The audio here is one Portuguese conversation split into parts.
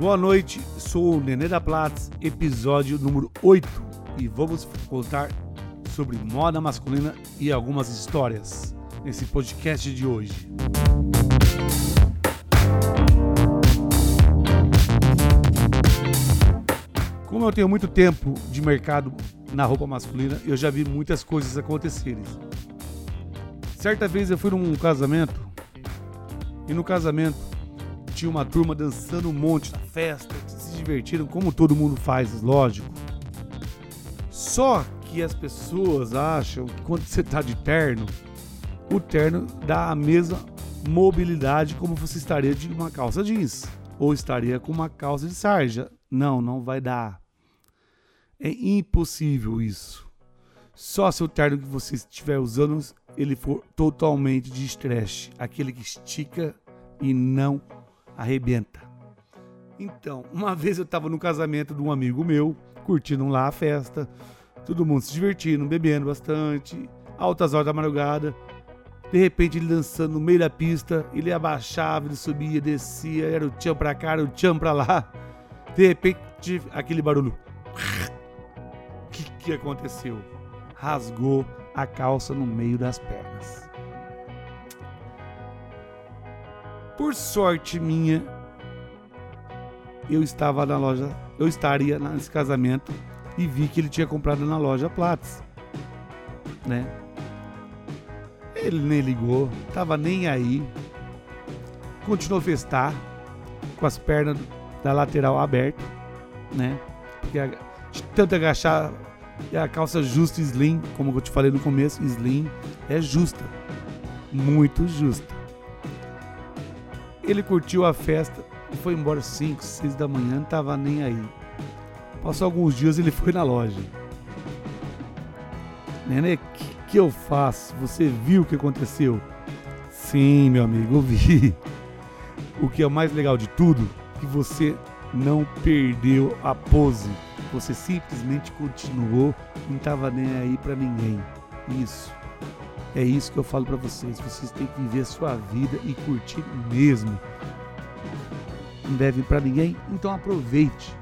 Boa noite, sou o Nenê da Platz, episódio número 8 e vamos contar sobre moda masculina e algumas histórias nesse podcast de hoje. Como eu tenho muito tempo de mercado na roupa masculina, eu já vi muitas coisas acontecerem. Certa vez eu fui num casamento e no casamento tinha uma turma dançando um monte na festa, se divertiram como todo mundo faz, lógico. Só que as pessoas acham que quando você tá de terno, o terno dá a mesma mobilidade como você estaria de uma calça jeans ou estaria com uma calça de sarja. Não, não vai dar. É impossível isso. Só se o terno que você estiver usando ele for totalmente de stretch, aquele que estica e não arrebenta. Então, uma vez eu estava no casamento de um amigo meu, curtindo lá a festa, todo mundo se divertindo, bebendo bastante, altas horas da madrugada. De repente ele dançando no meio da pista, ele abaixava, ele subia, descia, era o tchan pra cá, era o tchan pra lá. De repente, aquele barulho. O que, que aconteceu? Rasgou a calça no meio das pernas. Por sorte minha, eu estava na loja, eu estaria nesse casamento e vi que ele tinha comprado na loja Platts, né? Ele nem ligou, tava nem aí. Continuou a festar com as pernas da lateral abertas, né? Porque de tanto agachar e a calça justa slim, como eu te falei no começo, slim é justa, muito justa. Ele curtiu a festa e foi embora 5, 6 da manhã, não tava nem aí. Passou alguns dias ele foi na loja. Nenê, o que, que eu faço? Você viu o que aconteceu? Sim, meu amigo, eu vi. O que é o mais legal de tudo, que você não perdeu a pose. Você simplesmente continuou, não estava nem aí para ninguém. Isso. É isso que eu falo para vocês. Vocês têm que viver a sua vida e curtir mesmo. Não deve para ninguém, então aproveite.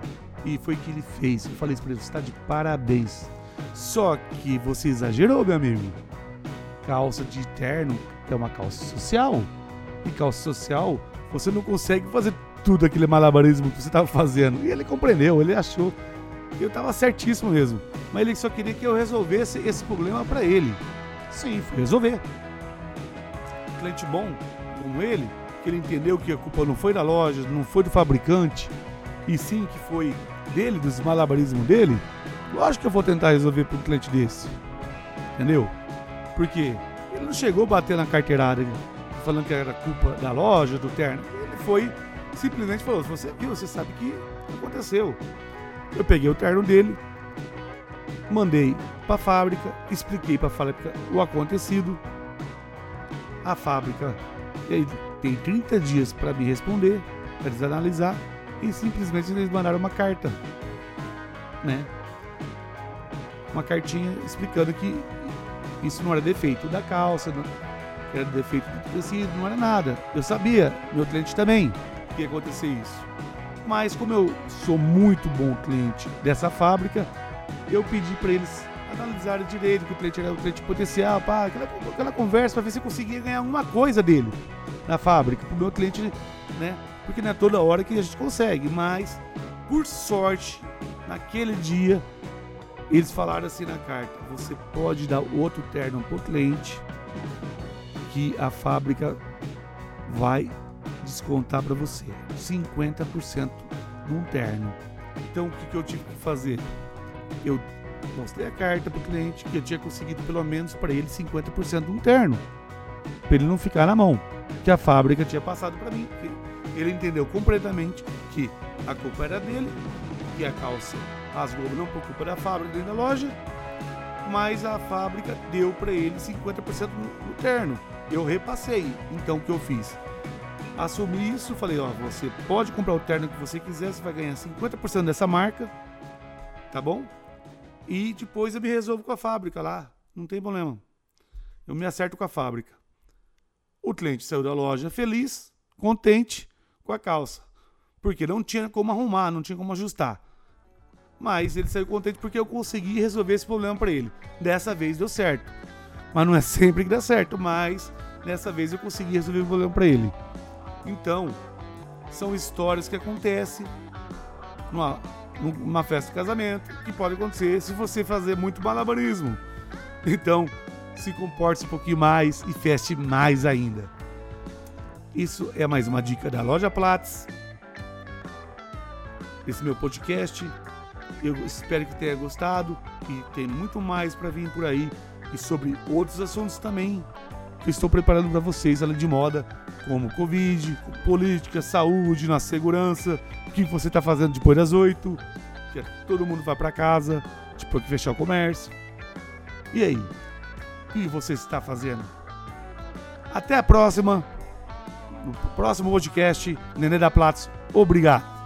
E foi o que ele fez. Eu falei isso para ele: está de parabéns. Só que você exagerou, meu amigo. Calça de terno é uma calça social. E calça social, você não consegue fazer tudo aquele malabarismo que você estava fazendo. E ele compreendeu, ele achou. Eu estava certíssimo mesmo. Mas ele só queria que eu resolvesse esse problema para ele. Sim, fui resolver. cliente bom, como ele, que ele entendeu que a culpa não foi da loja, não foi do fabricante, e sim que foi dele, dos malabarismos dele, lógico que eu vou tentar resolver para um cliente desse. Entendeu? Porque ele não chegou a bater na carteirada falando que era culpa da loja, do terno. Ele foi, simplesmente falou: você viu, você sabe que aconteceu. Eu peguei o terno dele, mandei para a fábrica, expliquei para a fábrica o acontecido. A fábrica tem 30 dias para me responder, para eles analisar e simplesmente eles mandaram uma carta, né? Uma cartinha explicando que isso não era defeito da calça, não era defeito do tecido, não era nada. Eu sabia, meu cliente também, que ia acontecer isso. Mas como eu sou muito bom cliente dessa fábrica, eu pedi para eles analisarem direito que o cliente era o cliente potencial, pá, aquela, aquela conversa para ver se eu conseguia ganhar alguma coisa dele na fábrica, para o meu cliente, né? Porque não é toda hora que a gente consegue, mas por sorte, naquele dia, eles falaram assim na carta: você pode dar outro terno para o cliente que a fábrica vai descontar para você 50% num terno. Então o que, que eu tive que fazer? Eu mostrei a carta para o cliente que eu tinha conseguido pelo menos para ele 50% de um terno, para ele não ficar na mão, que a fábrica tinha passado para mim. Ele entendeu completamente que a culpa era dele, que a calça rasgou não por culpa da fábrica dentro da loja, mas a fábrica deu para ele 50% no terno. Eu repassei. Então o que eu fiz? Assumi isso, falei, ó, você pode comprar o terno que você quiser, você vai ganhar 50% dessa marca, tá bom? E depois eu me resolvo com a fábrica lá. Não tem problema. Eu me acerto com a fábrica. O cliente saiu da loja feliz, contente com a calça. Porque não tinha como arrumar, não tinha como ajustar. Mas ele saiu contente porque eu consegui resolver esse problema para ele. Dessa vez deu certo. Mas não é sempre que dá certo, mas dessa vez eu consegui resolver o problema para ele. Então, são histórias que acontecem numa festa de casamento que pode acontecer se você fazer muito malabarismo. Então, se comporte um pouquinho mais e feste mais ainda. Isso é mais uma dica da Loja Platts. Esse meu podcast. Eu espero que tenha gostado e tem muito mais para vir por aí e sobre outros assuntos também que estou preparando para vocês, além de moda, como Covid, política, saúde, na segurança, o que você está fazendo depois das oito, que todo mundo vai para casa, depois que fechar o comércio. E aí? O que você está fazendo? Até a próxima! No próximo podcast, Nenê da Platz. Obrigado!